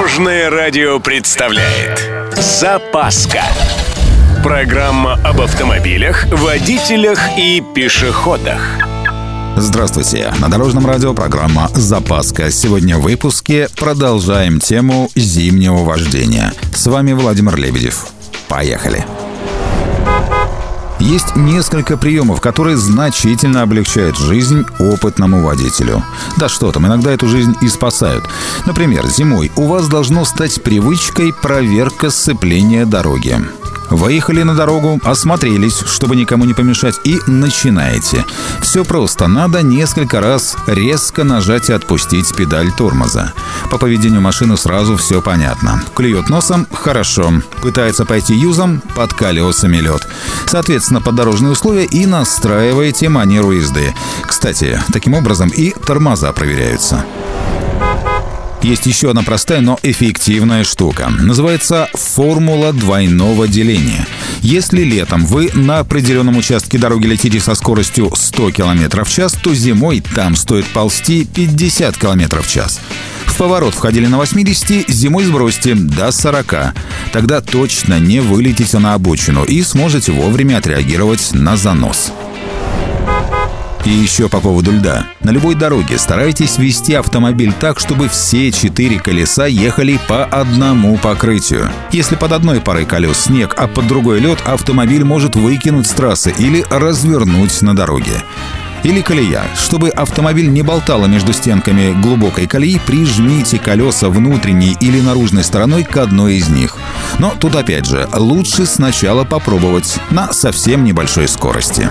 Дорожное радио представляет Запаска Программа об автомобилях, водителях и пешеходах Здравствуйте! На Дорожном радио программа «Запаска». Сегодня в выпуске продолжаем тему зимнего вождения. С вами Владимир Лебедев. Поехали! Есть несколько приемов, которые значительно облегчают жизнь опытному водителю. Да что там, иногда эту жизнь и спасают. Например, зимой у вас должно стать привычкой проверка сцепления дороги. Выехали на дорогу, осмотрелись, чтобы никому не помешать, и начинаете. Все просто. Надо несколько раз резко нажать и отпустить педаль тормоза. По поведению машины сразу все понятно. Клюет носом – хорошо. Пытается пойти юзом – под колесами лед. Соответственно, под дорожные условия и настраиваете манеру езды. Кстати, таким образом и тормоза проверяются. Есть еще одна простая, но эффективная штука. Называется формула двойного деления. Если летом вы на определенном участке дороги летите со скоростью 100 км в час, то зимой там стоит ползти 50 км в час. В поворот входили на 80, зимой сбросьте до 40. Тогда точно не вылетите на обочину и сможете вовремя отреагировать на занос. И еще по поводу льда. На любой дороге старайтесь вести автомобиль так, чтобы все четыре колеса ехали по одному покрытию. Если под одной парой колес снег, а под другой лед, автомобиль может выкинуть с трассы или развернуть на дороге. Или колея. Чтобы автомобиль не болтало между стенками глубокой колеи, прижмите колеса внутренней или наружной стороной к одной из них. Но тут опять же, лучше сначала попробовать на совсем небольшой скорости.